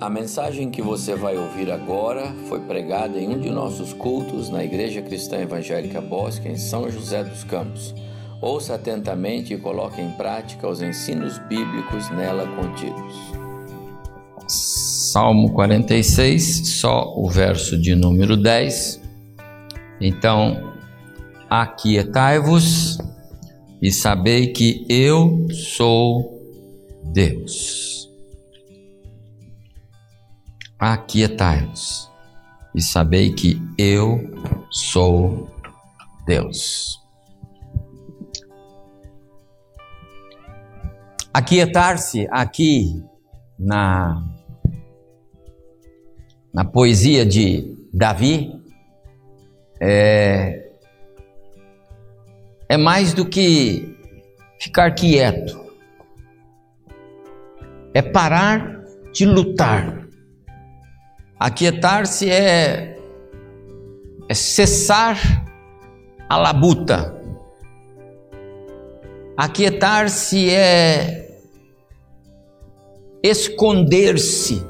A mensagem que você vai ouvir agora foi pregada em um de nossos cultos na Igreja Cristã Evangélica Bosque, em São José dos Campos. Ouça atentamente e coloque em prática os ensinos bíblicos nela contidos. Salmo 46, só o verso de número 10. Então, aquietai-vos e sabei que eu sou Deus. Aquietai-vos e sabei que eu sou Deus. Aquietar-se aqui na, na poesia de Davi é, é mais do que ficar quieto, é parar de lutar. Aquietar-se é, é cessar a labuta. Aquietar-se é esconder-se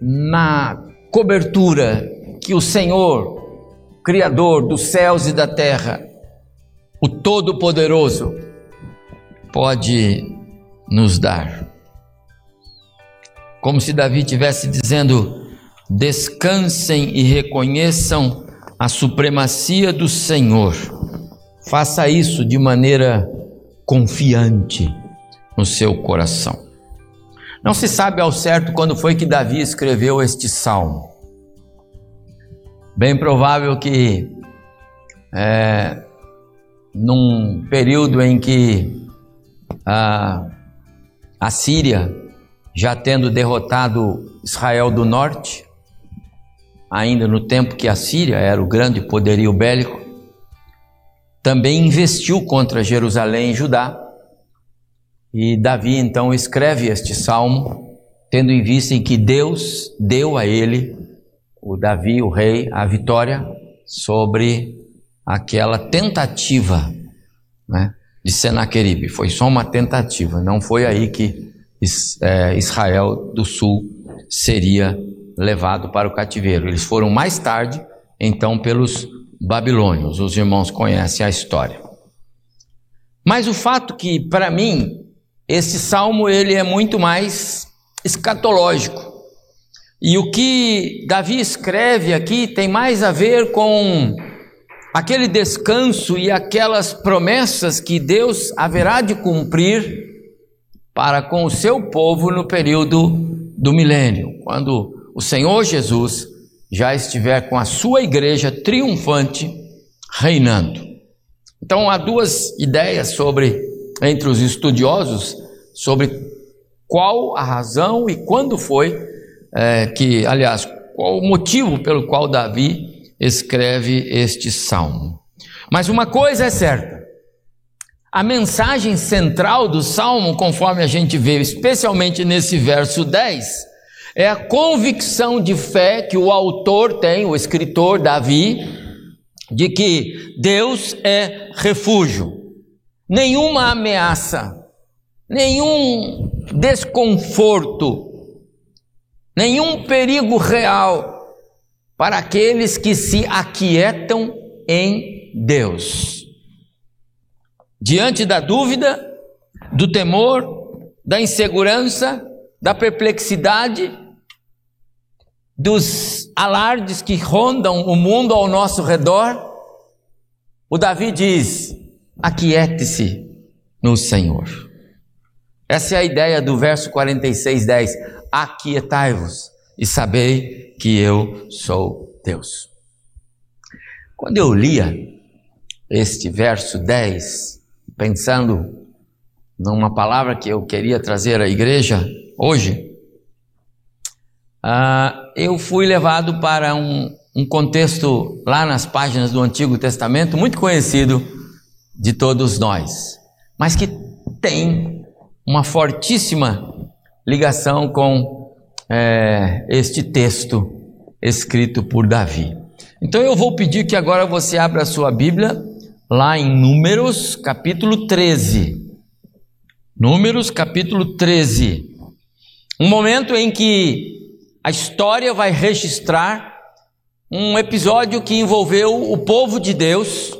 na cobertura que o Senhor, Criador dos céus e da terra, o Todo-Poderoso, pode nos dar. Como se Davi tivesse dizendo: descansem e reconheçam a supremacia do Senhor. Faça isso de maneira confiante no seu coração. Não se sabe ao certo quando foi que Davi escreveu este salmo. Bem provável que é, num período em que a, a Síria, já tendo derrotado Israel do norte, ainda no tempo que a Síria era o grande poderio bélico, também investiu contra Jerusalém e Judá. E Davi então escreve este salmo, tendo em vista em que Deus deu a ele, o Davi, o rei, a vitória sobre aquela tentativa né, de Senaqueribe. Foi só uma tentativa, não foi aí que Israel do Sul seria levado para o cativeiro. Eles foram mais tarde, então, pelos babilônios. Os irmãos conhecem a história. Mas o fato que, para mim, esse salmo ele é muito mais escatológico. E o que Davi escreve aqui tem mais a ver com aquele descanso e aquelas promessas que Deus haverá de cumprir para com o seu povo no período do milênio, quando o Senhor Jesus já estiver com a sua igreja triunfante reinando. Então há duas ideias sobre entre os estudiosos sobre qual a razão e quando foi é, que, aliás, qual o motivo pelo qual Davi escreve este salmo. Mas uma coisa é certa: a mensagem central do salmo, conforme a gente vê, especialmente nesse verso 10, é a convicção de fé que o autor tem, o escritor Davi, de que Deus é refúgio. Nenhuma ameaça, nenhum desconforto, nenhum perigo real para aqueles que se aquietam em Deus. Diante da dúvida, do temor, da insegurança, da perplexidade, dos alardes que rondam o mundo ao nosso redor, o Davi diz: aquiete-se no Senhor. Essa é a ideia do verso 46, 10. Aquietai-vos e sabei que eu sou Deus. Quando eu lia este verso 10, pensando numa palavra que eu queria trazer à igreja hoje, uh, eu fui levado para um, um contexto lá nas páginas do Antigo Testamento, muito conhecido de todos nós, mas que tem uma fortíssima ligação com é, este texto escrito por Davi. Então eu vou pedir que agora você abra a sua Bíblia lá em Números, capítulo 13. Números, capítulo 13. Um momento em que a história vai registrar um episódio que envolveu o povo de Deus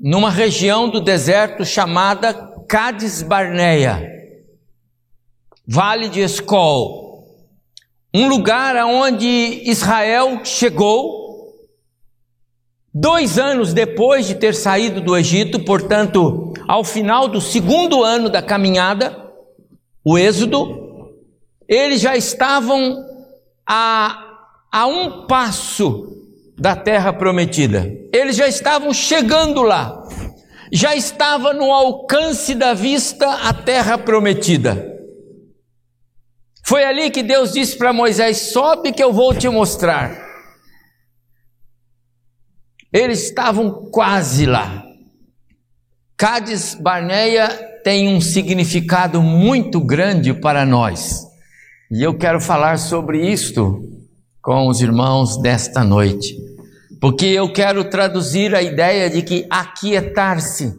numa região do deserto chamada Cades Barneia, Vale de Escol, um lugar aonde Israel chegou dois anos depois de ter saído do Egito, portanto, ao final do segundo ano da caminhada, o Êxodo, eles já estavam a, a um passo da terra prometida. Eles já estavam chegando lá. Já estava no alcance da vista a terra prometida. Foi ali que Deus disse para Moisés: Sobe que eu vou te mostrar. Eles estavam quase lá. Cádiz Barneia tem um significado muito grande para nós. E eu quero falar sobre isto com os irmãos desta noite, porque eu quero traduzir a ideia de que aquietar-se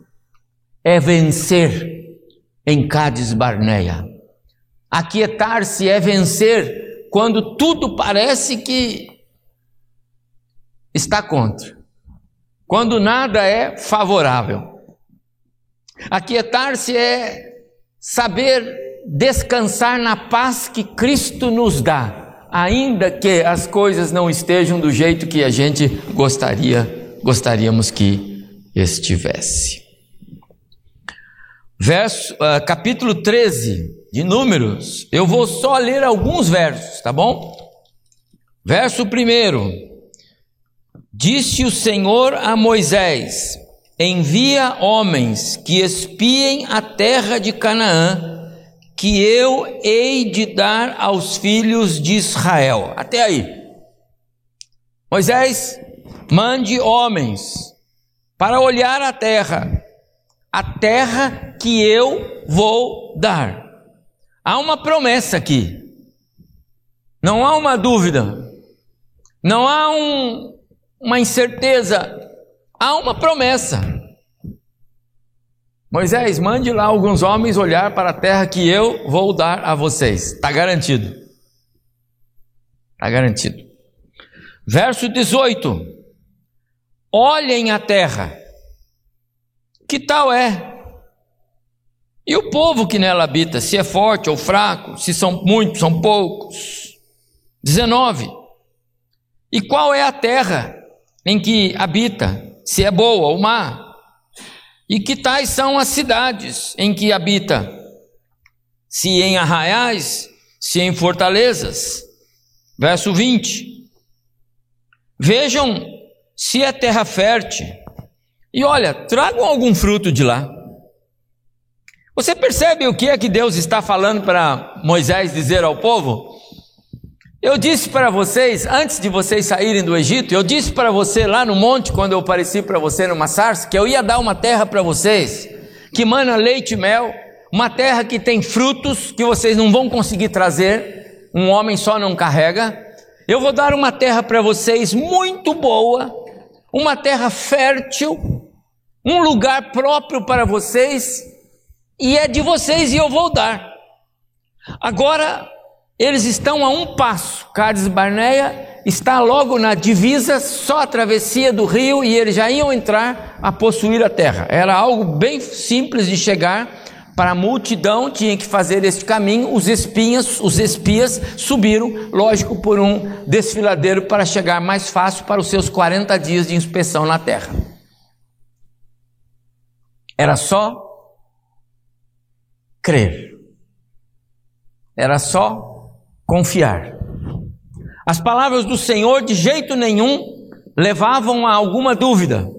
é vencer em Cádiz Barneia. Aquietar-se é vencer quando tudo parece que está contra, quando nada é favorável. Aquietar-se é saber descansar na paz que Cristo nos dá, ainda que as coisas não estejam do jeito que a gente gostaria, gostaríamos que estivesse. Verso, uh, capítulo 13 de Números, eu vou só ler alguns versos, tá bom? Verso 1: Disse o Senhor a Moisés: Envia homens que espiem a terra de Canaã que eu hei de dar aos filhos de Israel. Até aí. Moisés, mande homens para olhar a terra, a terra que eu vou dar. Há uma promessa aqui, não há uma dúvida, não há um, uma incerteza, há uma promessa. Moisés, mande lá alguns homens olhar para a terra que eu vou dar a vocês. Está garantido. Está garantido. Verso 18: Olhem a terra, que tal é? E o povo que nela habita, se é forte ou fraco, se são muitos, são poucos. 19. E qual é a terra em que habita, se é boa ou má? E que tais são as cidades em que habita? Se em arraiais, se em fortalezas. Verso 20. Vejam se é terra fértil. E olha, tragam algum fruto de lá. Você percebe o que é que Deus está falando para Moisés dizer ao povo? Eu disse para vocês, antes de vocês saírem do Egito, eu disse para você lá no monte, quando eu apareci para você numa sarça, que eu ia dar uma terra para vocês, que mana leite e mel, uma terra que tem frutos que vocês não vão conseguir trazer, um homem só não carrega. Eu vou dar uma terra para vocês muito boa, uma terra fértil, um lugar próprio para vocês, e é de vocês e eu vou dar. Agora, eles estão a um passo. Cádiz Barneia está logo na divisa, só a travessia do rio, e eles já iam entrar a possuir a terra. Era algo bem simples de chegar. Para a multidão tinha que fazer este caminho. Os espinhas, os espias subiram, lógico, por um desfiladeiro para chegar mais fácil para os seus 40 dias de inspeção na terra. Era só crer. Era só confiar. As palavras do Senhor de jeito nenhum levavam a alguma dúvida.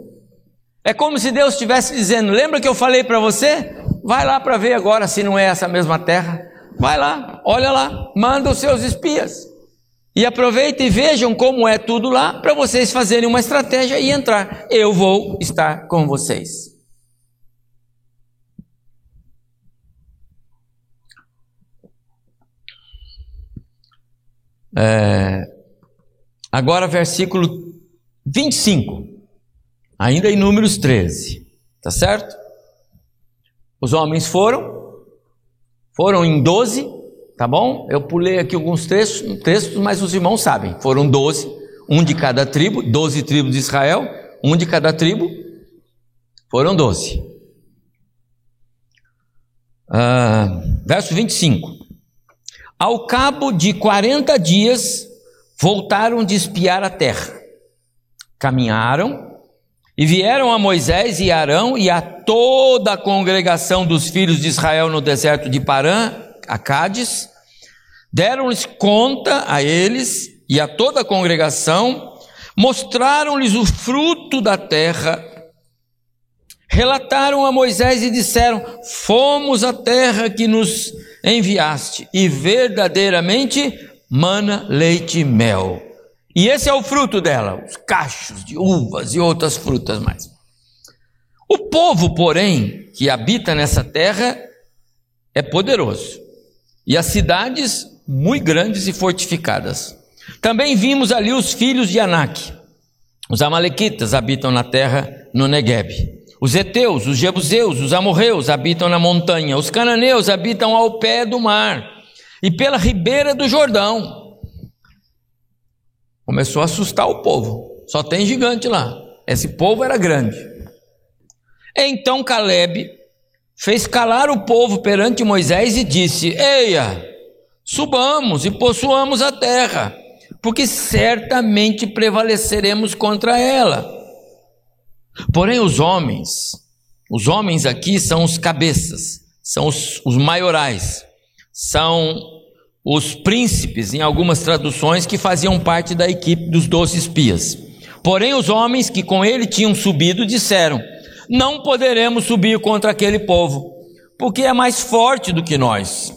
É como se Deus estivesse dizendo: Lembra que eu falei para você? Vai lá para ver agora se não é essa mesma terra. Vai lá, olha lá, manda os seus espias. E aproveita e vejam como é tudo lá para vocês fazerem uma estratégia e entrar. Eu vou estar com vocês. É, agora, versículo 25, ainda em Números 13, tá certo? Os homens foram, foram em 12, tá bom? Eu pulei aqui alguns textos, textos, mas os irmãos sabem. Foram doze, um de cada tribo, doze tribos de Israel, um de cada tribo, foram doze. Ah, verso 25. Ao cabo de 40 dias, voltaram de espiar a terra. Caminharam e vieram a Moisés e Arão e a toda a congregação dos filhos de Israel no deserto de Parã, a Cádiz, deram-lhes conta a eles e a toda a congregação, mostraram-lhes o fruto da terra, relataram a Moisés e disseram: Fomos à terra que nos enviaste, e verdadeiramente mana leite e mel. E esse é o fruto dela, os cachos de uvas e outras frutas mais. O povo, porém, que habita nessa terra é poderoso, e as cidades muito grandes e fortificadas. Também vimos ali os filhos de Anak. Os amalequitas habitam na terra no Negueb. Os heteus, os jebuseus, os amorreus habitam na montanha. Os cananeus habitam ao pé do mar e pela ribeira do Jordão. Começou a assustar o povo. Só tem gigante lá. Esse povo era grande. Então Caleb fez calar o povo perante Moisés e disse: Eia, subamos e possuamos a terra, porque certamente prevaleceremos contra ela. Porém, os homens, os homens aqui são os cabeças, são os, os maiorais, são os príncipes, em algumas traduções, que faziam parte da equipe dos doze espias. Porém, os homens que com ele tinham subido disseram: Não poderemos subir contra aquele povo, porque é mais forte do que nós.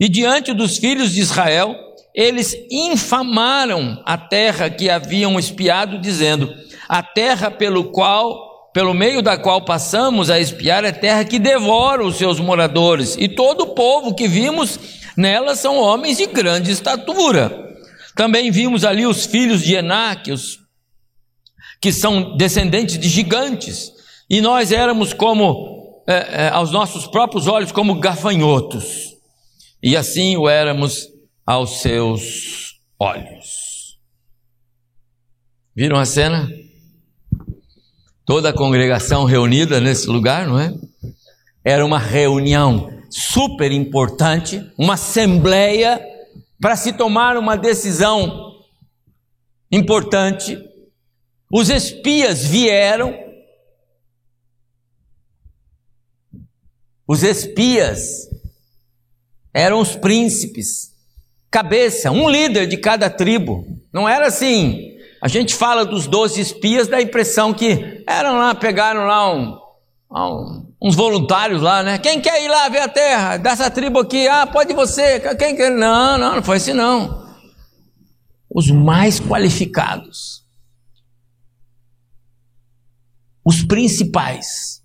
E diante dos filhos de Israel, eles infamaram a terra que haviam espiado, dizendo: A terra pelo qual pelo meio da qual passamos a espiar é terra que devora os seus moradores, e todo o povo que vimos Nelas são homens de grande estatura. Também vimos ali os filhos de Enac, os, que são descendentes de gigantes, e nós éramos como, é, é, aos nossos próprios olhos, como gafanhotos, e assim o éramos aos seus olhos. Viram a cena? Toda a congregação reunida nesse lugar, não é? Era uma reunião super importante, uma assembleia para se tomar uma decisão importante. Os espias vieram, os espias eram os príncipes, cabeça, um líder de cada tribo. Não era assim. A gente fala dos doze espias, dá a impressão que eram lá, pegaram lá um, um uns voluntários lá, né? Quem quer ir lá ver a terra? Dessa tribo aqui, ah, pode você. Quem quer? Não, não, não foi assim não. Os mais qualificados. Os principais.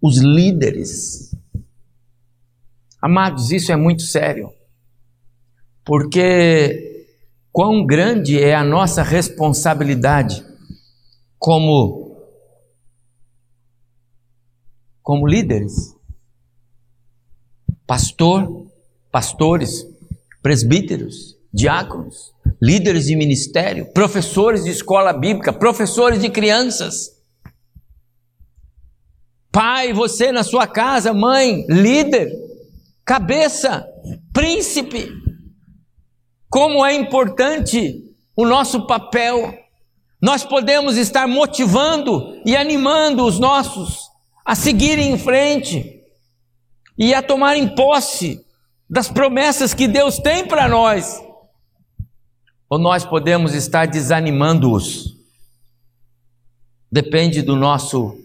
Os líderes. Amados, isso é muito sério. Porque quão grande é a nossa responsabilidade como como líderes. Pastor, pastores, presbíteros, diáconos, líderes de ministério, professores de escola bíblica, professores de crianças. Pai, você na sua casa, mãe, líder, cabeça, príncipe. Como é importante o nosso papel. Nós podemos estar motivando e animando os nossos a seguirem em frente e a tomarem posse das promessas que Deus tem para nós, ou nós podemos estar desanimando-os. Depende do nosso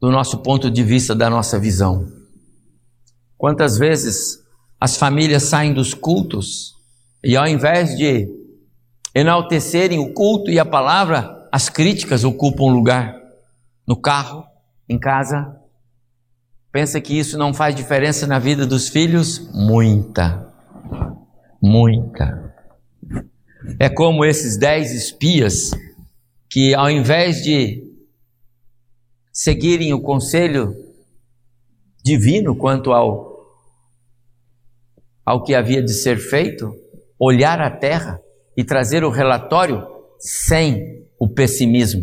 do nosso ponto de vista, da nossa visão. Quantas vezes as famílias saem dos cultos e ao invés de enaltecerem o culto e a palavra, as críticas ocupam lugar no carro, em casa. Pensa que isso não faz diferença na vida dos filhos? Muita, muita. É como esses dez espias que, ao invés de seguirem o conselho divino quanto ao ao que havia de ser feito, olhar a terra e trazer o relatório sem o pessimismo.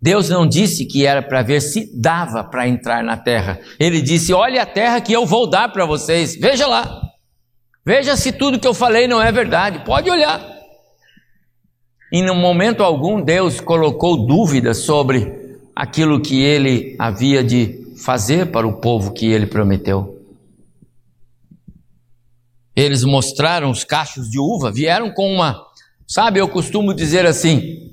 Deus não disse que era para ver se dava para entrar na terra. Ele disse: Olha a terra que eu vou dar para vocês. Veja lá. Veja se tudo que eu falei não é verdade. Pode olhar. E no momento algum Deus colocou dúvidas sobre aquilo que ele havia de fazer para o povo que ele prometeu. Eles mostraram os cachos de uva, vieram com uma Sabe, eu costumo dizer assim: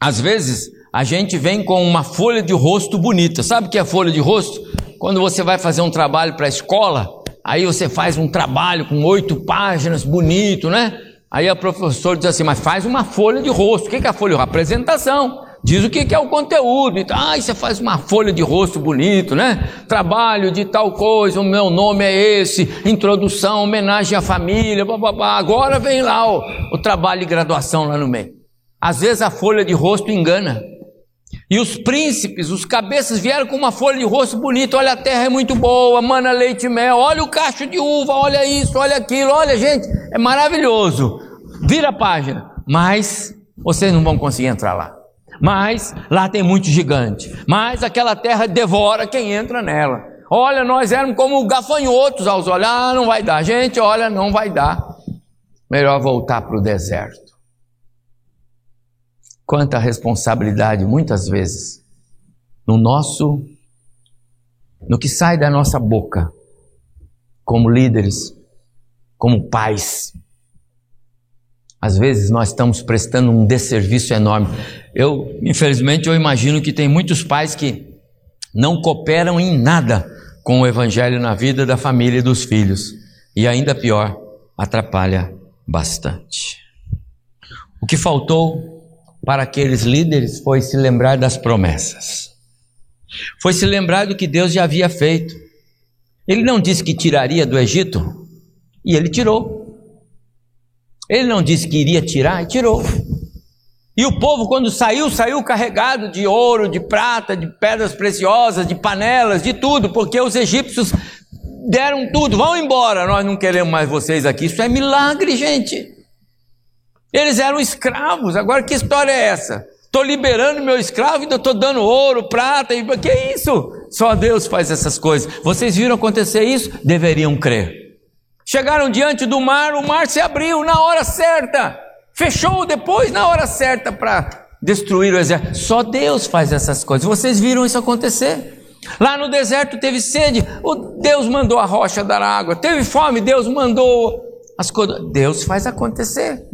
às vezes a gente vem com uma folha de rosto bonita. Sabe o que é folha de rosto? Quando você vai fazer um trabalho para a escola, aí você faz um trabalho com oito páginas, bonito, né? Aí a professora diz assim: mas faz uma folha de rosto. O que é a folha? Apresentação diz o que é o conteúdo. Então, ah, você faz uma folha de rosto bonito, né? Trabalho de tal coisa, o meu nome é esse, introdução, homenagem à família, blá, agora vem lá o, o trabalho de graduação lá no meio. Às vezes a folha de rosto engana. E os príncipes, os cabeças vieram com uma folha de rosto bonita. Olha, a terra é muito boa, mana leite e mel. Olha o cacho de uva, olha isso, olha aquilo. Olha, gente, é maravilhoso. Vira a página. Mas vocês não vão conseguir entrar lá mas lá tem muito gigante, mas aquela terra devora quem entra nela. Olha, nós éramos como gafanhotos aos olhar, ah, não vai dar. Gente, olha, não vai dar. Melhor voltar para o deserto. Quanta responsabilidade, muitas vezes, no nosso, no que sai da nossa boca, como líderes, como pais, às vezes nós estamos prestando um desserviço enorme. Eu, infelizmente, eu imagino que tem muitos pais que não cooperam em nada com o evangelho na vida da família e dos filhos. E ainda pior, atrapalha bastante. O que faltou para aqueles líderes foi se lembrar das promessas. Foi se lembrar do que Deus já havia feito. Ele não disse que tiraria do Egito, e ele tirou. Ele não disse que iria tirar e tirou. E o povo, quando saiu, saiu carregado de ouro, de prata, de pedras preciosas, de panelas, de tudo, porque os egípcios deram tudo, vão embora, nós não queremos mais vocês aqui. Isso é milagre, gente. Eles eram escravos, agora que história é essa? Estou liberando meu escravo e estou dando ouro, prata, e que é isso? Só Deus faz essas coisas. Vocês viram acontecer isso? Deveriam crer. Chegaram diante do mar, o mar se abriu na hora certa, fechou depois na hora certa para destruir o exército. Só Deus faz essas coisas. Vocês viram isso acontecer? Lá no deserto teve sede, Deus mandou a rocha dar água. Teve fome, Deus mandou as coisas. Deus faz acontecer.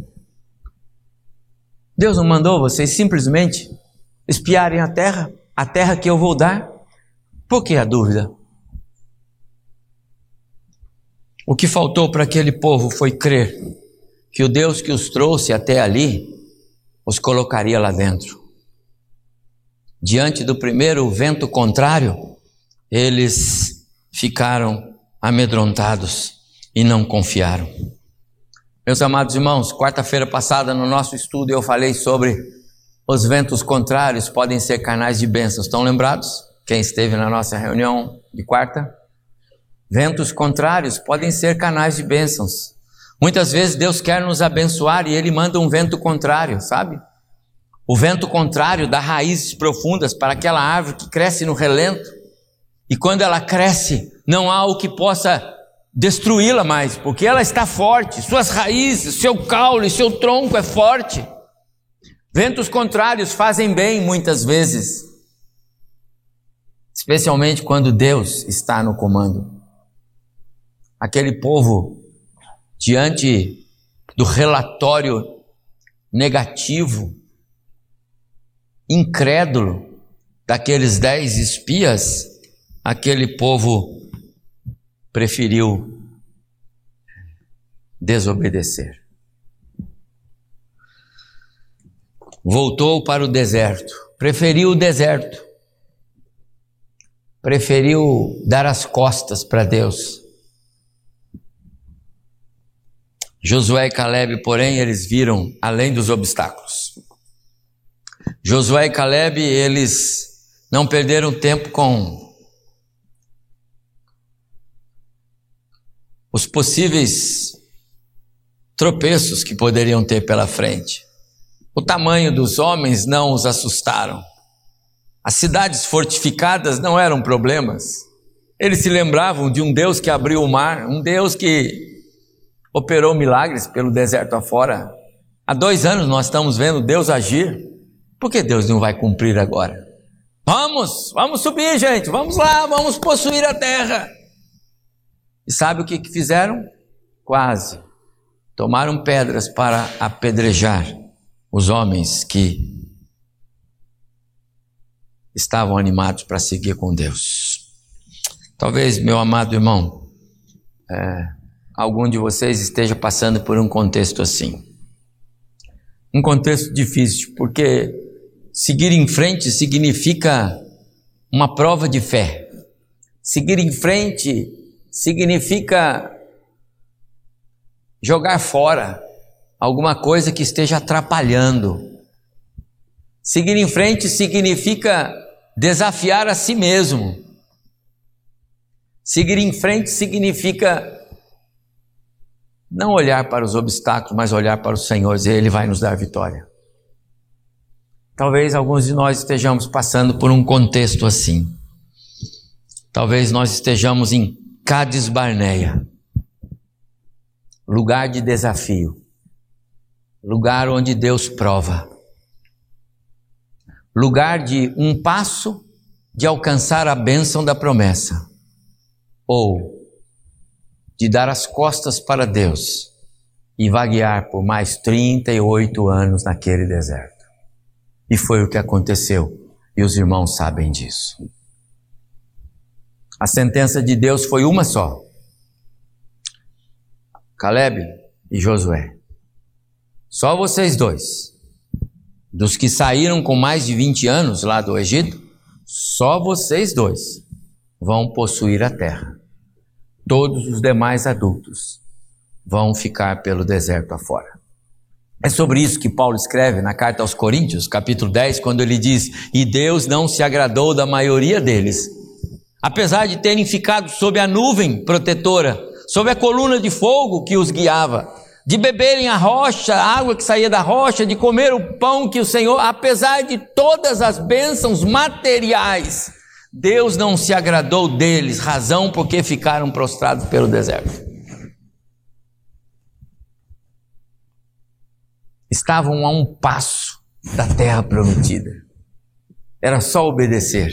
Deus não mandou vocês simplesmente espiarem a terra, a terra que eu vou dar? Por que a dúvida? O que faltou para aquele povo foi crer que o Deus que os trouxe até ali os colocaria lá dentro. Diante do primeiro vento contrário, eles ficaram amedrontados e não confiaram. Meus amados irmãos, quarta-feira passada no nosso estudo eu falei sobre os ventos contrários podem ser canais de bênçãos. Estão lembrados? Quem esteve na nossa reunião de quarta? Ventos contrários podem ser canais de bênçãos. Muitas vezes Deus quer nos abençoar e Ele manda um vento contrário, sabe? O vento contrário dá raízes profundas para aquela árvore que cresce no relento. E quando ela cresce, não há o que possa destruí-la mais, porque ela está forte, suas raízes, seu caule, seu tronco é forte. Ventos contrários fazem bem muitas vezes, especialmente quando Deus está no comando aquele povo diante do relatório negativo, incrédulo daqueles dez espias, aquele povo preferiu desobedecer. Voltou para o deserto, preferiu o deserto, preferiu dar as costas para Deus Josué e Caleb, porém, eles viram além dos obstáculos. Josué e Caleb, eles não perderam tempo com os possíveis tropeços que poderiam ter pela frente. O tamanho dos homens não os assustaram. As cidades fortificadas não eram problemas. Eles se lembravam de um Deus que abriu o mar, um Deus que operou milagres pelo deserto afora. Há dois anos nós estamos vendo Deus agir. Por que Deus não vai cumprir agora? Vamos, vamos subir, gente, vamos lá, vamos possuir a terra. E sabe o que, fizeram? Quase. Tomaram pedras para apedrejar os homens que estavam animados para seguir com Deus. Talvez, meu amado irmão, é, algum de vocês esteja passando por um contexto assim. Um contexto difícil, porque seguir em frente significa uma prova de fé. Seguir em frente significa jogar fora alguma coisa que esteja atrapalhando. Seguir em frente significa desafiar a si mesmo. Seguir em frente significa não olhar para os obstáculos, mas olhar para o Senhor e Ele vai nos dar vitória. Talvez alguns de nós estejamos passando por um contexto assim. Talvez nós estejamos em Cádiz Barneia, lugar de desafio, lugar onde Deus prova, lugar de um passo de alcançar a bênção da promessa, ou de dar as costas para Deus e vaguear por mais 38 anos naquele deserto. E foi o que aconteceu, e os irmãos sabem disso. A sentença de Deus foi uma só: Caleb e Josué. Só vocês dois, dos que saíram com mais de 20 anos lá do Egito, só vocês dois vão possuir a terra todos os demais adultos vão ficar pelo deserto afora. É sobre isso que Paulo escreve na carta aos Coríntios, capítulo 10, quando ele diz: E Deus não se agradou da maioria deles, apesar de terem ficado sob a nuvem protetora, sob a coluna de fogo que os guiava, de beberem a rocha, a água que saía da rocha, de comer o pão que o Senhor, apesar de todas as bênçãos materiais, Deus não se agradou deles, razão porque ficaram prostrados pelo deserto. Estavam a um passo da terra prometida. Era só obedecer.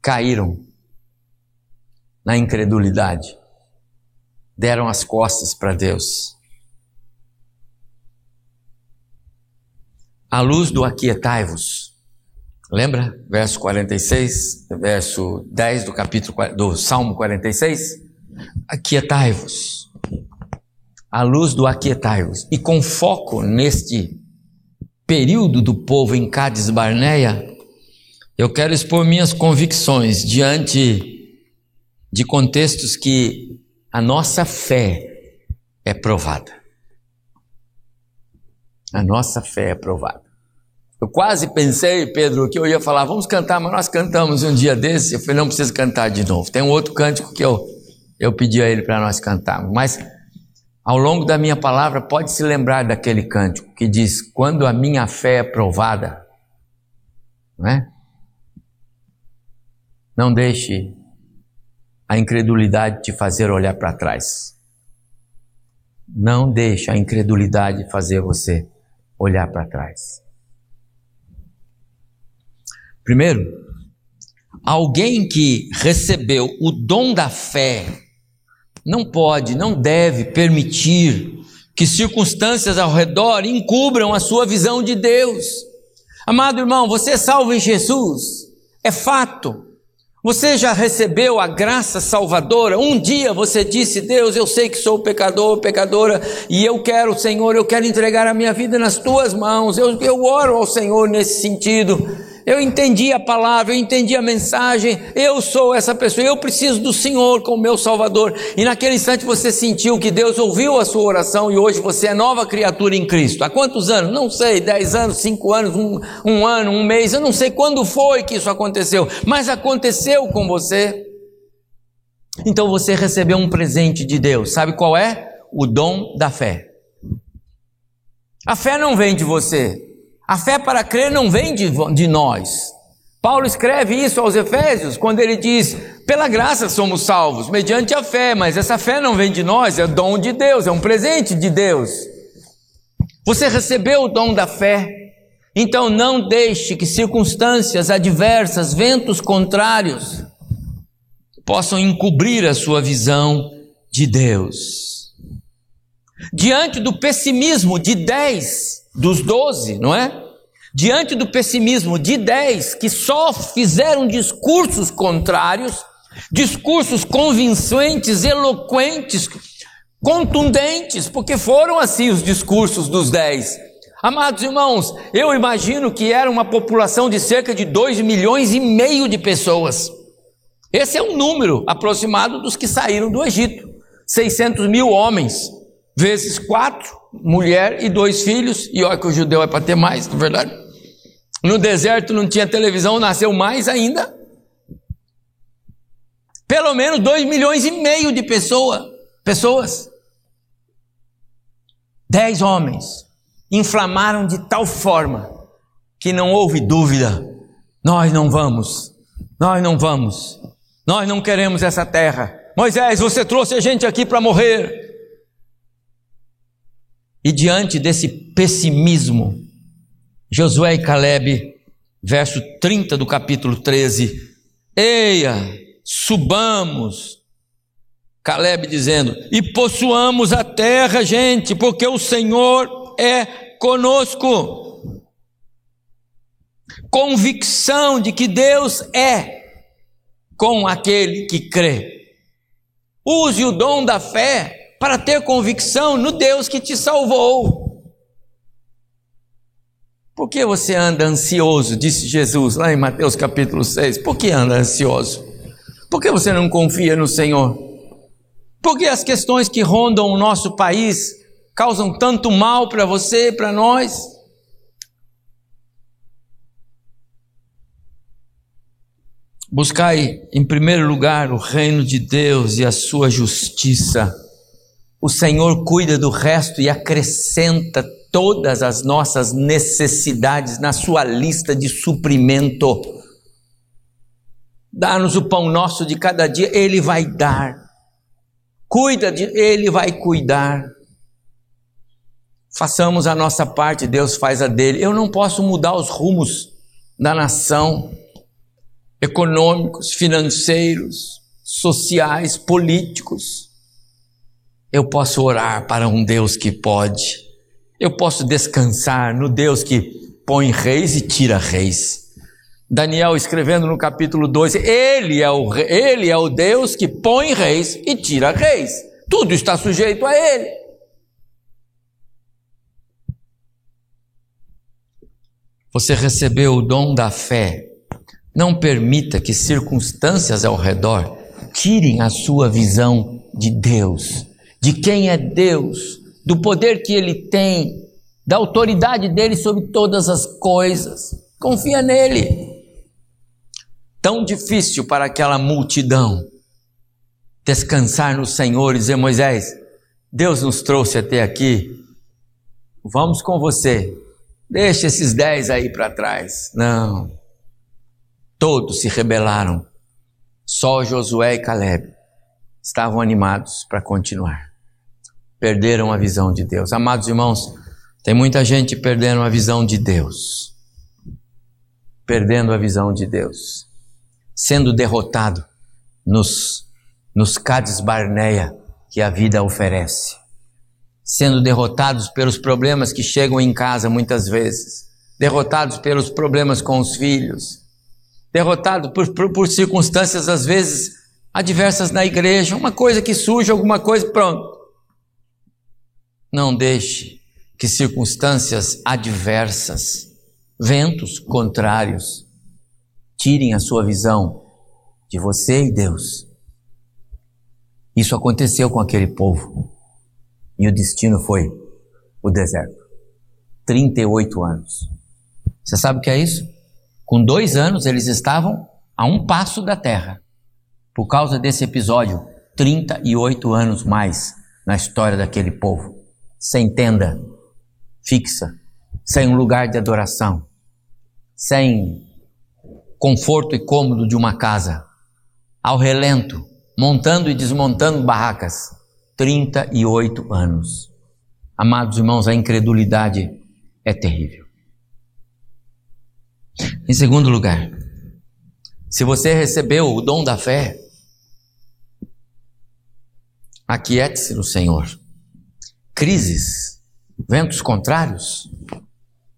Caíram na incredulidade. Deram as costas para Deus. A luz do aquietai-vos Lembra? Verso 46, verso 10 do capítulo do Salmo 46. Aquietai-vos. A luz do aquietai-vos. E com foco neste período do povo em Cádiz Barneia, eu quero expor minhas convicções diante de contextos que a nossa fé é provada. A nossa fé é provada. Eu quase pensei, Pedro, que eu ia falar, vamos cantar, mas nós cantamos um dia desse. Eu falei, não precisa cantar de novo. Tem um outro cântico que eu, eu pedi a ele para nós cantarmos. Mas ao longo da minha palavra, pode se lembrar daquele cântico que diz: Quando a minha fé é provada, não é? Não deixe a incredulidade te fazer olhar para trás. Não deixe a incredulidade fazer você olhar para trás. Primeiro, alguém que recebeu o dom da fé não pode, não deve permitir que circunstâncias ao redor encubram a sua visão de Deus. Amado irmão, você é salvo em Jesus, é fato. Você já recebeu a graça salvadora? Um dia você disse: Deus, eu sei que sou pecador, pecadora, e eu quero, Senhor, eu quero entregar a minha vida nas tuas mãos. Eu, eu oro ao Senhor nesse sentido eu entendi a palavra, eu entendi a mensagem, eu sou essa pessoa, eu preciso do Senhor como meu Salvador. E naquele instante você sentiu que Deus ouviu a sua oração e hoje você é nova criatura em Cristo. Há quantos anos? Não sei, dez anos, cinco anos, um, um ano, um mês, eu não sei quando foi que isso aconteceu, mas aconteceu com você. Então você recebeu um presente de Deus. Sabe qual é? O dom da fé. A fé não vem de você. A fé para crer não vem de, de nós. Paulo escreve isso aos Efésios, quando ele diz: pela graça somos salvos, mediante a fé, mas essa fé não vem de nós, é dom de Deus, é um presente de Deus. Você recebeu o dom da fé, então não deixe que circunstâncias adversas, ventos contrários, possam encobrir a sua visão de Deus. Diante do pessimismo de dez dos doze, não é? diante do pessimismo de dez que só fizeram discursos contrários, discursos convincentes, eloquentes, contundentes, porque foram assim os discursos dos dez. Amados irmãos, eu imagino que era uma população de cerca de dois milhões e meio de pessoas. Esse é um número aproximado dos que saíram do Egito. 600 mil homens, vezes quatro, mulher e dois filhos, e olha que o judeu é para ter mais, na é verdade. No deserto não tinha televisão, nasceu mais ainda. Pelo menos 2 milhões e meio de pessoa, pessoas. Dez homens inflamaram de tal forma que não houve dúvida. Nós não vamos, nós não vamos, nós não queremos essa terra. Moisés, você trouxe a gente aqui para morrer. E diante desse pessimismo, Josué e Caleb, verso 30 do capítulo 13. Eia, subamos. Caleb dizendo: E possuamos a terra, gente, porque o Senhor é conosco. Convicção de que Deus é com aquele que crê. Use o dom da fé para ter convicção no Deus que te salvou. Por que você anda ansioso? Disse Jesus lá em Mateus capítulo 6. Por que anda ansioso? Por que você não confia no Senhor? Por que as questões que rondam o nosso país causam tanto mal para você para nós? Buscai em primeiro lugar o reino de Deus e a sua justiça. O Senhor cuida do resto e acrescenta todas as nossas necessidades na sua lista de suprimento. Dá-nos o pão nosso de cada dia, Ele vai dar. Cuida de, Ele vai cuidar. Façamos a nossa parte, Deus faz a dele. Eu não posso mudar os rumos da nação, econômicos, financeiros, sociais, políticos. Eu posso orar para um Deus que pode. Eu posso descansar no Deus que põe reis e tira reis. Daniel escrevendo no capítulo 2, ele é o ele é o Deus que põe reis e tira reis. Tudo está sujeito a ele. Você recebeu o dom da fé. Não permita que circunstâncias ao redor tirem a sua visão de Deus, de quem é Deus, do poder que ele tem, da autoridade dele sobre todas as coisas. Confia nele. Tão difícil para aquela multidão descansar no Senhor e dizer: Moisés, Deus nos trouxe até aqui, vamos com você. Deixa esses dez aí para trás. Não. Todos se rebelaram. Só Josué e Caleb estavam animados para continuar perderam a visão de Deus. Amados irmãos, tem muita gente perdendo a visão de Deus. Perdendo a visão de Deus. Sendo derrotado nos, nos Cades Barneia que a vida oferece. Sendo derrotados pelos problemas que chegam em casa muitas vezes. Derrotados pelos problemas com os filhos. Derrotados por, por, por circunstâncias, às vezes, adversas na igreja. Uma coisa que surge, alguma coisa, pronto não deixe que circunstâncias adversas, ventos contrários, tirem a sua visão de você e Deus. Isso aconteceu com aquele povo e o destino foi o deserto. 38 anos. Você sabe o que é isso? Com dois anos eles estavam a um passo da terra. Por causa desse episódio 38 anos mais na história daquele povo, sem tenda fixa, sem um lugar de adoração, sem conforto e cômodo de uma casa, ao relento, montando e desmontando barracas. 38 anos. Amados irmãos, a incredulidade é terrível. Em segundo lugar, se você recebeu o dom da fé, aquiete-se no Senhor. Crises, ventos contrários,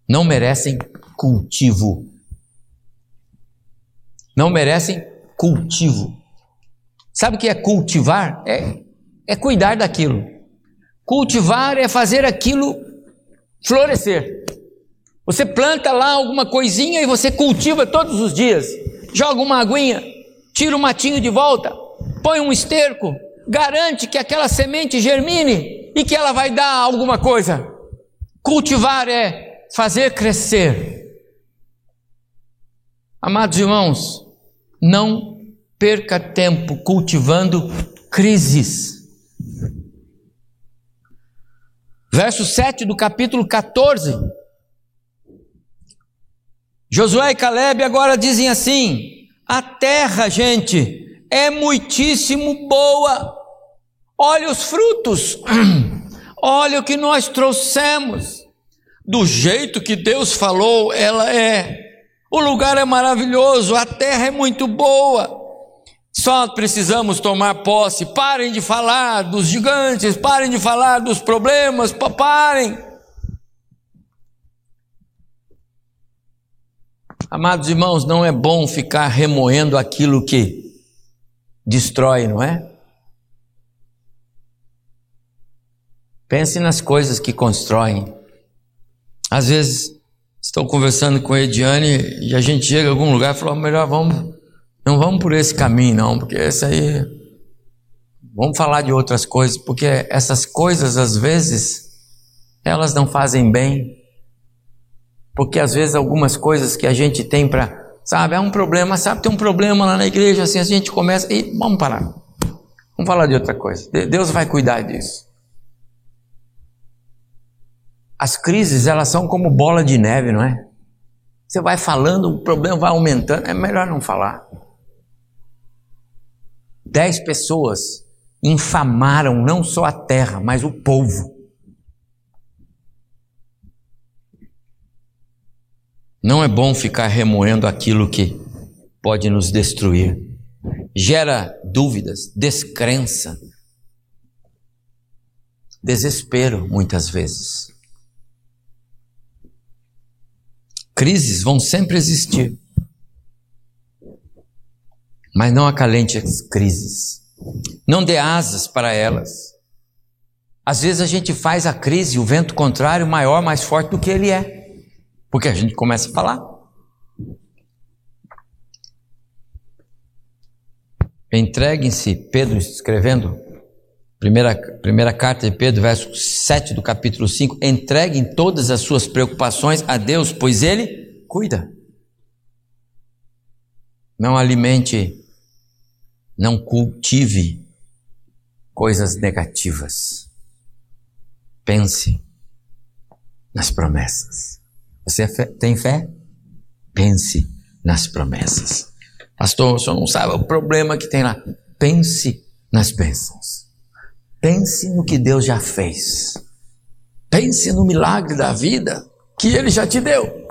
não merecem cultivo. Não merecem cultivo. Sabe o que é cultivar? É, é cuidar daquilo. Cultivar é fazer aquilo florescer. Você planta lá alguma coisinha e você cultiva todos os dias. Joga uma aguinha, tira o matinho de volta, põe um esterco, garante que aquela semente germine e que ela vai dar alguma coisa. Cultivar é fazer crescer. Amados irmãos, não perca tempo cultivando crises. Verso 7 do capítulo 14. Josué e Caleb agora dizem assim: a terra, gente, é muitíssimo boa. Olha os frutos, olha o que nós trouxemos. Do jeito que Deus falou, ela é. O lugar é maravilhoso, a terra é muito boa. Só precisamos tomar posse. Parem de falar dos gigantes, parem de falar dos problemas, parem. Amados irmãos, não é bom ficar remoendo aquilo que destrói, não é? Pense nas coisas que constroem. Às vezes, estou conversando com a Ediane e a gente chega a algum lugar e fala: melhor vamos não vamos por esse caminho, não, porque esse aí. Vamos falar de outras coisas, porque essas coisas, às vezes, elas não fazem bem. Porque às vezes algumas coisas que a gente tem para. Sabe, é um problema, sabe, tem um problema lá na igreja, assim, a gente começa. E vamos parar. Vamos falar de outra coisa. Deus vai cuidar disso. As crises, elas são como bola de neve, não é? Você vai falando, o problema vai aumentando, é melhor não falar. Dez pessoas infamaram não só a terra, mas o povo. Não é bom ficar remoendo aquilo que pode nos destruir. Gera dúvidas, descrença, desespero, muitas vezes. Crises vão sempre existir mas não acalente as crises. Não dê asas para elas. Às vezes a gente faz a crise, o vento contrário, maior, mais forte do que ele é, porque a gente começa a falar. Entreguem-se, Pedro escrevendo, primeira, primeira carta de Pedro, verso 7 do capítulo 5, entreguem todas as suas preocupações a Deus, pois Ele cuida. Não alimente não cultive coisas negativas. Pense nas promessas. Você é tem fé? Pense nas promessas. Pastor, o senhor não sabe o problema que tem lá. Pense nas bênçãos. Pense no que Deus já fez. Pense no milagre da vida que Ele já te deu.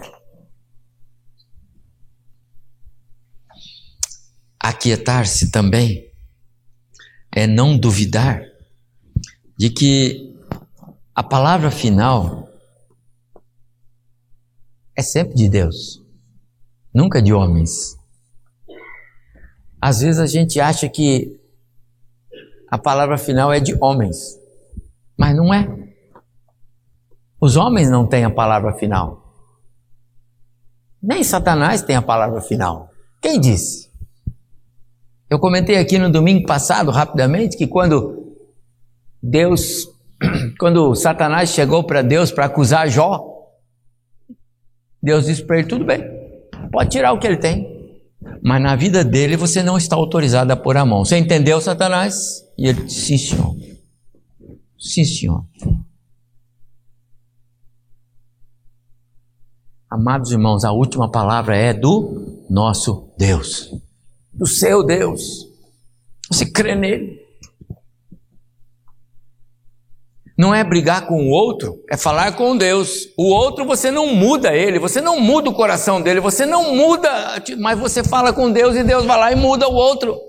Aquietar-se também é não duvidar de que a palavra final é sempre de Deus, nunca de homens. Às vezes a gente acha que a palavra final é de homens, mas não é. Os homens não têm a palavra final. Nem Satanás tem a palavra final. Quem disse? Eu comentei aqui no domingo passado, rapidamente, que quando Deus, quando Satanás chegou para Deus para acusar Jó, Deus disse para ele: tudo bem, pode tirar o que ele tem, mas na vida dele você não está autorizado a pôr a mão. Você entendeu, Satanás? E ele disse: Sim, senhor. Sim, senhor. Amados irmãos, a última palavra é do nosso Deus, do seu Deus. Você crê nele? Não é brigar com o outro, é falar com Deus. O outro você não muda ele, você não muda o coração dele, você não muda, mas você fala com Deus e Deus vai lá e muda o outro.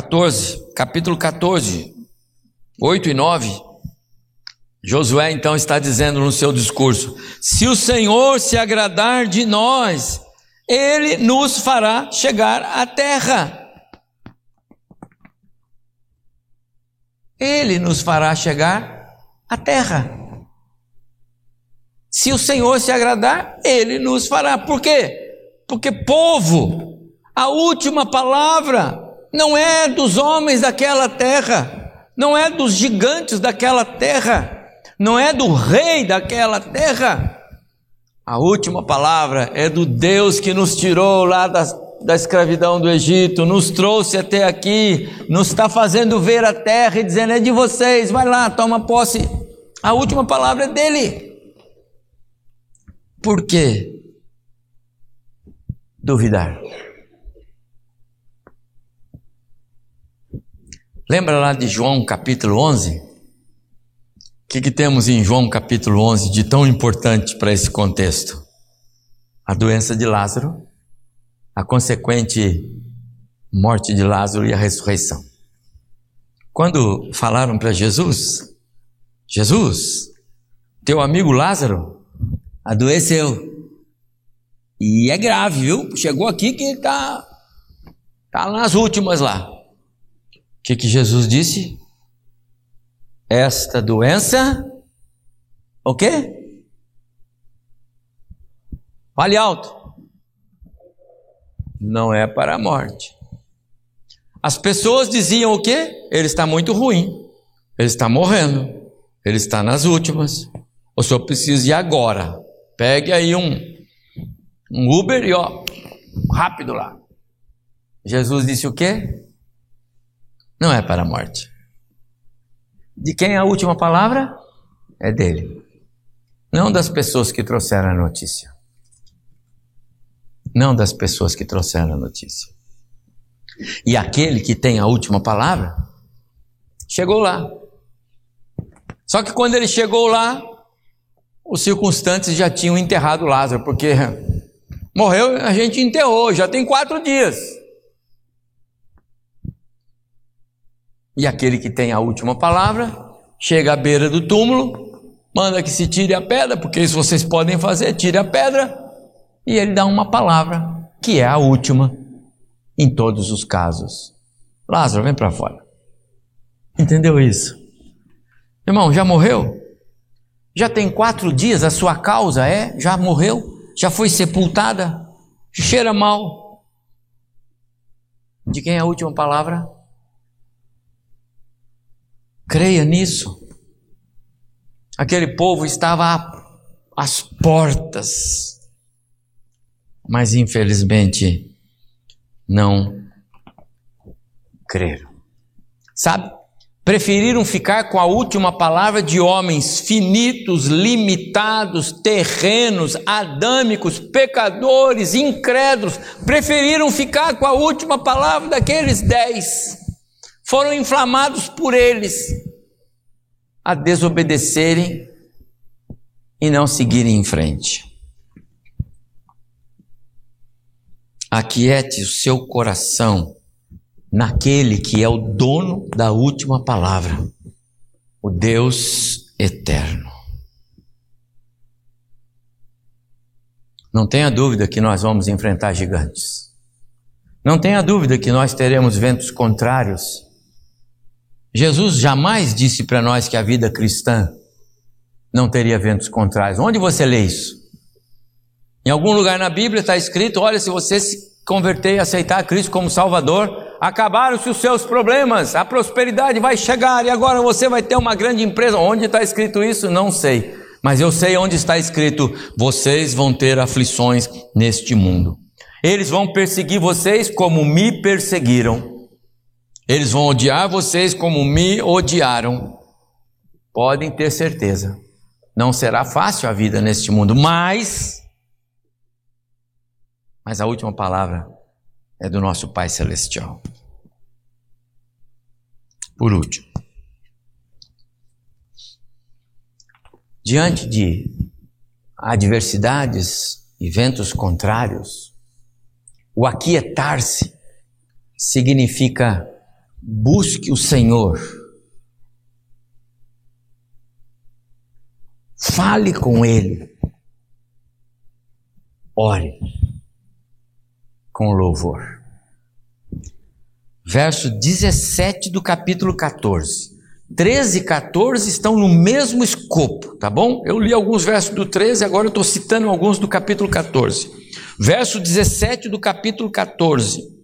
14, capítulo 14, 8 e 9. Josué então está dizendo no seu discurso: Se o Senhor se agradar de nós, ele nos fará chegar à terra. Ele nos fará chegar à terra. Se o Senhor se agradar, ele nos fará. Por quê? Porque povo, a última palavra não é dos homens daquela terra, não é dos gigantes daquela terra, não é do rei daquela terra. A última palavra é do Deus que nos tirou lá da, da escravidão do Egito, nos trouxe até aqui, nos está fazendo ver a terra e dizendo: é de vocês, vai lá, toma posse. A última palavra é dele. Por quê? Duvidar. Lembra lá de João capítulo 11? O que, que temos em João capítulo 11 de tão importante para esse contexto? A doença de Lázaro, a consequente morte de Lázaro e a ressurreição. Quando falaram para Jesus, Jesus, teu amigo Lázaro adoeceu. E é grave, viu? Chegou aqui que está tá nas últimas lá que, que Jesus disse? Esta doença, o quê? Fale alto. Não é para a morte. As pessoas diziam o quê? Ele está muito ruim. Ele está morrendo. Ele está nas últimas. O senhor precisa ir agora. Pegue aí um, um Uber e ó, rápido lá. Jesus disse o quê? Não é para a morte. De quem é a última palavra? É dele. Não das pessoas que trouxeram a notícia. Não das pessoas que trouxeram a notícia. E aquele que tem a última palavra, chegou lá. Só que quando ele chegou lá, os circunstantes já tinham enterrado Lázaro, porque morreu, a gente enterrou, já tem quatro dias. E aquele que tem a última palavra chega à beira do túmulo, manda que se tire a pedra, porque isso vocês podem fazer, tire a pedra, e ele dá uma palavra, que é a última em todos os casos. Lázaro, vem para fora. Entendeu isso? Irmão, já morreu? Já tem quatro dias, a sua causa é? Já morreu? Já foi sepultada? Cheira mal. De quem é a última palavra? Creia nisso. Aquele povo estava às portas, mas infelizmente não creram. Sabe? Preferiram ficar com a última palavra de homens finitos, limitados, terrenos, adâmicos, pecadores, incrédulos. Preferiram ficar com a última palavra daqueles dez foram inflamados por eles a desobedecerem e não seguirem em frente. Aquiete o seu coração naquele que é o dono da última palavra, o Deus eterno. Não tenha dúvida que nós vamos enfrentar gigantes. Não tenha dúvida que nós teremos ventos contrários Jesus jamais disse para nós que a vida cristã não teria ventos contrários. Onde você lê isso? Em algum lugar na Bíblia está escrito: olha, se você se converter e aceitar Cristo como Salvador, acabaram-se os seus problemas, a prosperidade vai chegar e agora você vai ter uma grande empresa. Onde está escrito isso? Não sei. Mas eu sei onde está escrito: vocês vão ter aflições neste mundo. Eles vão perseguir vocês como me perseguiram. Eles vão odiar vocês como me odiaram. Podem ter certeza. Não será fácil a vida neste mundo, mas mas a última palavra é do nosso Pai celestial. Por último, diante de adversidades e ventos contrários, o aquietar-se significa busque o Senhor. Fale com Ele. Ore com louvor. Verso 17 do capítulo 14. 13 e 14 estão no mesmo escopo, tá bom? Eu li alguns versos do 13, agora eu estou citando alguns do capítulo 14. Verso 17 do capítulo 14.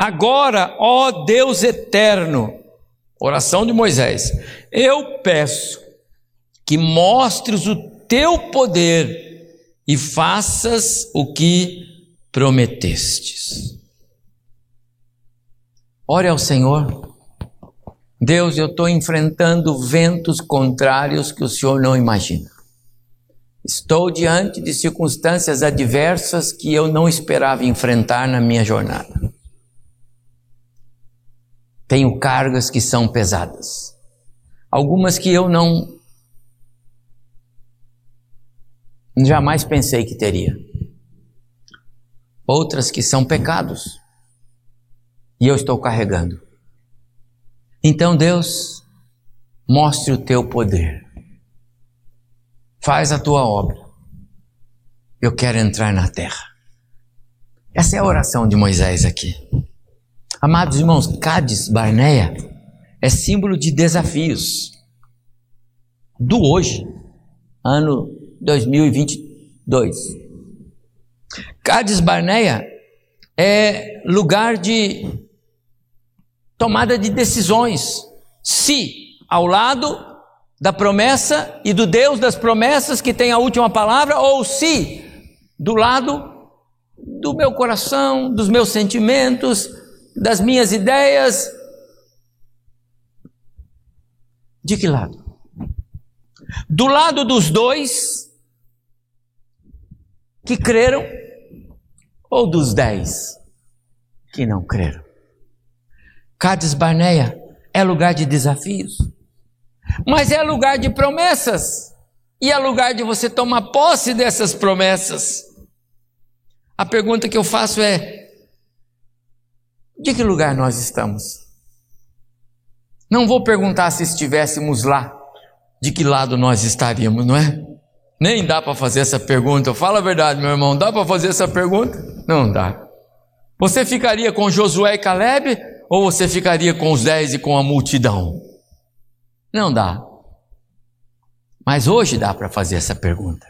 Agora, ó Deus eterno, oração de Moisés, eu peço que mostres o teu poder e faças o que prometestes. Ore ao Senhor. Deus, eu estou enfrentando ventos contrários que o Senhor não imagina. Estou diante de circunstâncias adversas que eu não esperava enfrentar na minha jornada. Tenho cargas que são pesadas, algumas que eu não jamais pensei que teria, outras que são pecados e eu estou carregando. Então, Deus, mostre o teu poder. Faz a tua obra. Eu quero entrar na terra. Essa é a oração de Moisés aqui. Amados irmãos, Cádiz Barneia é símbolo de desafios do hoje, ano 2022. Cádiz Barneia é lugar de tomada de decisões. Se ao lado da promessa e do Deus das promessas que tem a última palavra, ou se do lado do meu coração, dos meus sentimentos, das minhas ideias. De que lado? Do lado dos dois que creram, ou dos dez que não creram? Cades Barneia é lugar de desafios, mas é lugar de promessas, e é lugar de você tomar posse dessas promessas. A pergunta que eu faço é: de que lugar nós estamos? Não vou perguntar se estivéssemos lá, de que lado nós estaríamos, não é? Nem dá para fazer essa pergunta. Fala a verdade, meu irmão, dá para fazer essa pergunta? Não dá. Você ficaria com Josué e Caleb ou você ficaria com os dez e com a multidão? Não dá. Mas hoje dá para fazer essa pergunta.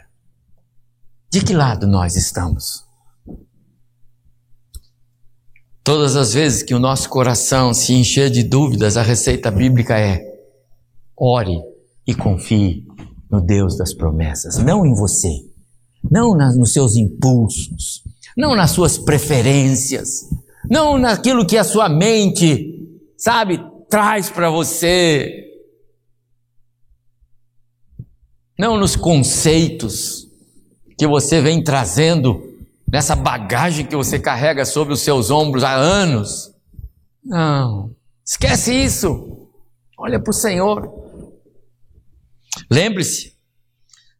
De que lado nós estamos? Todas as vezes que o nosso coração se encher de dúvidas, a receita bíblica é: ore e confie no Deus das promessas, não em você, não nos seus impulsos, não nas suas preferências, não naquilo que a sua mente, sabe, traz para você, não nos conceitos que você vem trazendo nessa bagagem que você carrega sobre os seus ombros há anos. Não, esquece isso. Olha para o Senhor. Lembre-se,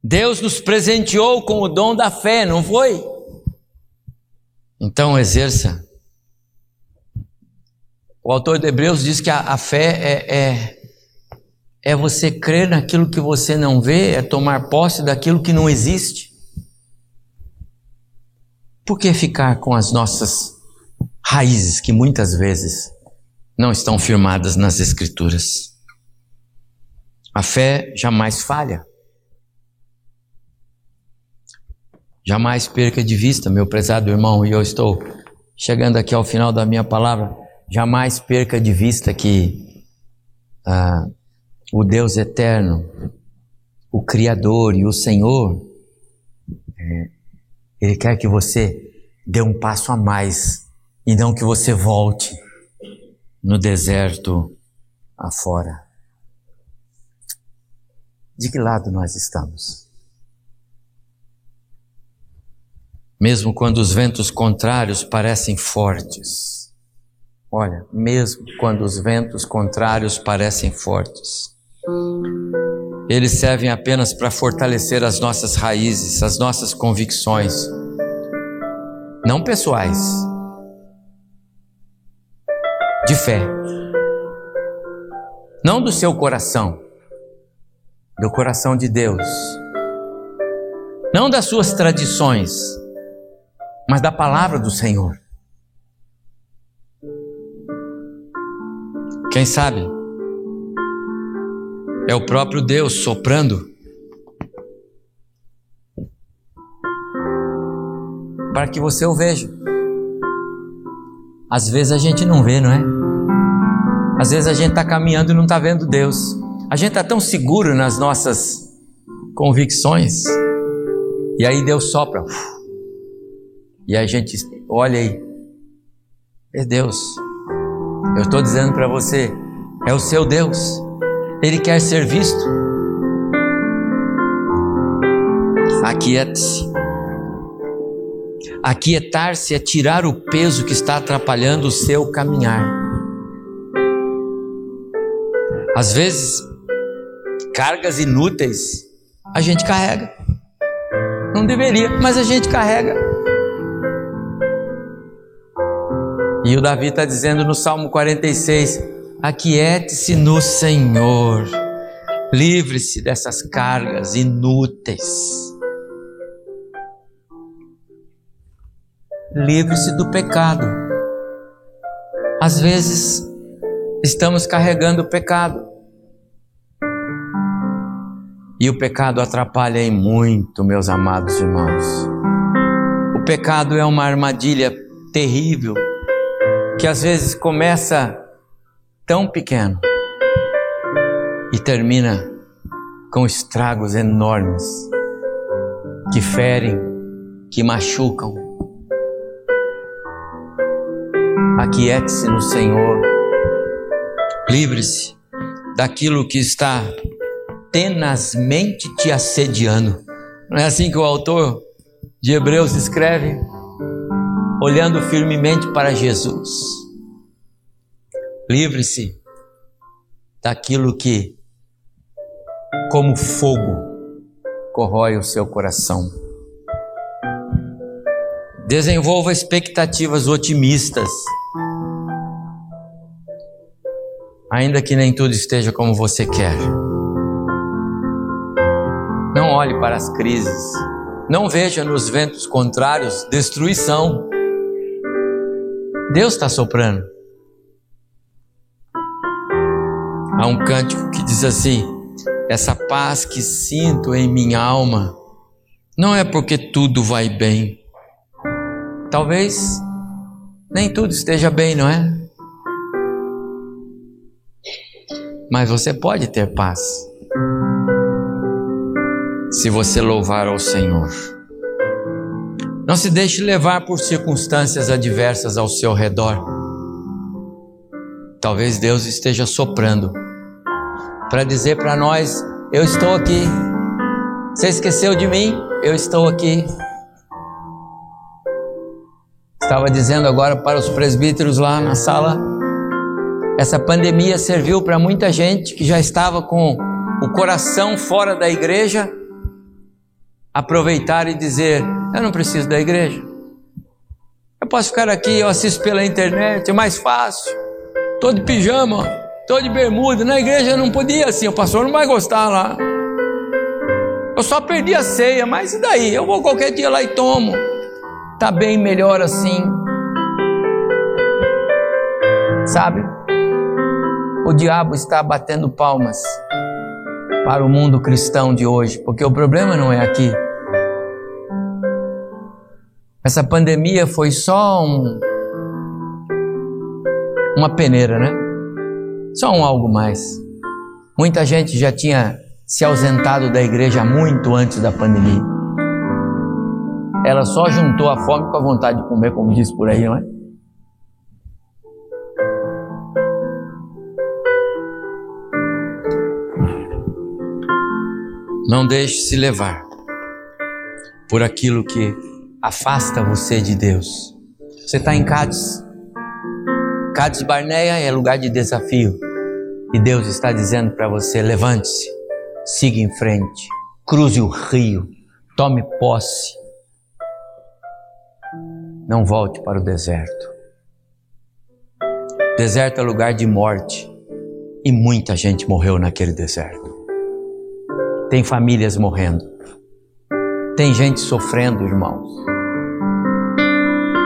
Deus nos presenteou com o dom da fé, não foi? Então exerça o autor de Hebreus diz que a, a fé é, é, é você crer naquilo que você não vê, é tomar posse daquilo que não existe. Por que ficar com as nossas raízes que muitas vezes não estão firmadas nas Escrituras? A fé jamais falha. Jamais perca de vista, meu prezado irmão, e eu estou chegando aqui ao final da minha palavra jamais perca de vista que ah, o Deus eterno, o Criador e o Senhor, é, Ele quer que você dê um passo a mais e não que você volte no deserto afora. De que lado nós estamos? Mesmo quando os ventos contrários parecem fortes. Olha, mesmo quando os ventos contrários parecem fortes. Eles servem apenas para fortalecer as nossas raízes, as nossas convicções, não pessoais, de fé, não do seu coração, do coração de Deus, não das suas tradições, mas da palavra do Senhor. Quem sabe? É o próprio Deus soprando para que você o veja. Às vezes a gente não vê, não é? Às vezes a gente está caminhando e não está vendo Deus. A gente está tão seguro nas nossas convicções. E aí Deus sopra. E a gente olha aí. É Deus. Eu estou dizendo para você, é o seu Deus. Ele quer ser visto. Aquiete-se. Aquietar-se é tirar o peso que está atrapalhando o seu caminhar. Às vezes, cargas inúteis a gente carrega. Não deveria, mas a gente carrega. E o Davi está dizendo no Salmo 46: Aquiete-se no Senhor, livre-se dessas cargas inúteis. livre-se do pecado. Às vezes, estamos carregando o pecado. E o pecado atrapalha em muito, meus amados irmãos. O pecado é uma armadilha terrível que às vezes começa tão pequeno e termina com estragos enormes que ferem, que machucam, Aquiete-se no Senhor. Livre-se daquilo que está tenazmente te assediando. Não é assim que o autor de Hebreus escreve? Olhando firmemente para Jesus. Livre-se daquilo que, como fogo, corrói o seu coração. Desenvolva expectativas otimistas ainda que nem tudo esteja como você quer. Não olhe para as crises, não veja nos ventos contrários destruição. Deus está soprando. Há um cântico que diz assim: Essa paz que sinto em minha alma não é porque tudo vai bem. Talvez nem tudo esteja bem, não é? mas você pode ter paz se você louvar ao Senhor. Não se deixe levar por circunstâncias adversas ao seu redor. Talvez Deus esteja soprando para dizer para nós: Eu estou aqui. Você esqueceu de mim? Eu estou aqui. Estava dizendo agora para os presbíteros lá na sala essa pandemia serviu para muita gente que já estava com o coração fora da igreja aproveitar e dizer: Eu não preciso da igreja. Eu posso ficar aqui, eu assisto pela internet, é mais fácil. Tô de pijama, tô de bermuda. Na igreja não podia assim, o pastor não vai gostar lá. Eu só perdi a ceia, mas e daí? Eu vou qualquer dia lá e tomo. Tá bem melhor assim. Sabe? o diabo está batendo palmas para o mundo cristão de hoje, porque o problema não é aqui. Essa pandemia foi só um, uma peneira, né? Só um algo mais. Muita gente já tinha se ausentado da igreja muito antes da pandemia. Ela só juntou a fome com a vontade de comer, como diz por aí, não é? Não deixe se levar por aquilo que afasta você de Deus. Você está em Cádiz. Cádiz Barneia é lugar de desafio. E Deus está dizendo para você: levante-se, siga em frente, cruze o rio, tome posse. Não volte para o deserto. Deserto é lugar de morte e muita gente morreu naquele deserto. Tem famílias morrendo. Tem gente sofrendo, irmãos.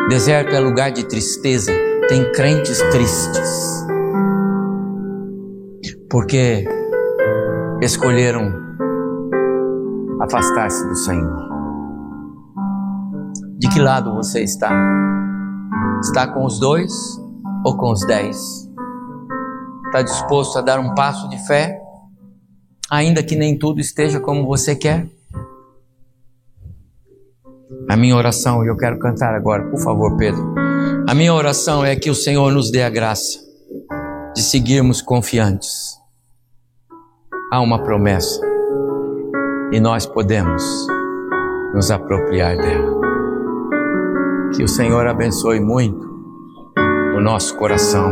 Deserto é lugar de tristeza. Tem crentes tristes. Porque escolheram afastar-se do Senhor. De que lado você está? Está com os dois ou com os dez? Está disposto a dar um passo de fé ainda que nem tudo esteja como você quer? A minha oração, e eu quero cantar agora, por favor, Pedro. A minha oração é que o Senhor nos dê a graça de seguirmos confiantes. Há uma promessa e nós podemos nos apropriar dela. Que o Senhor abençoe muito o nosso coração.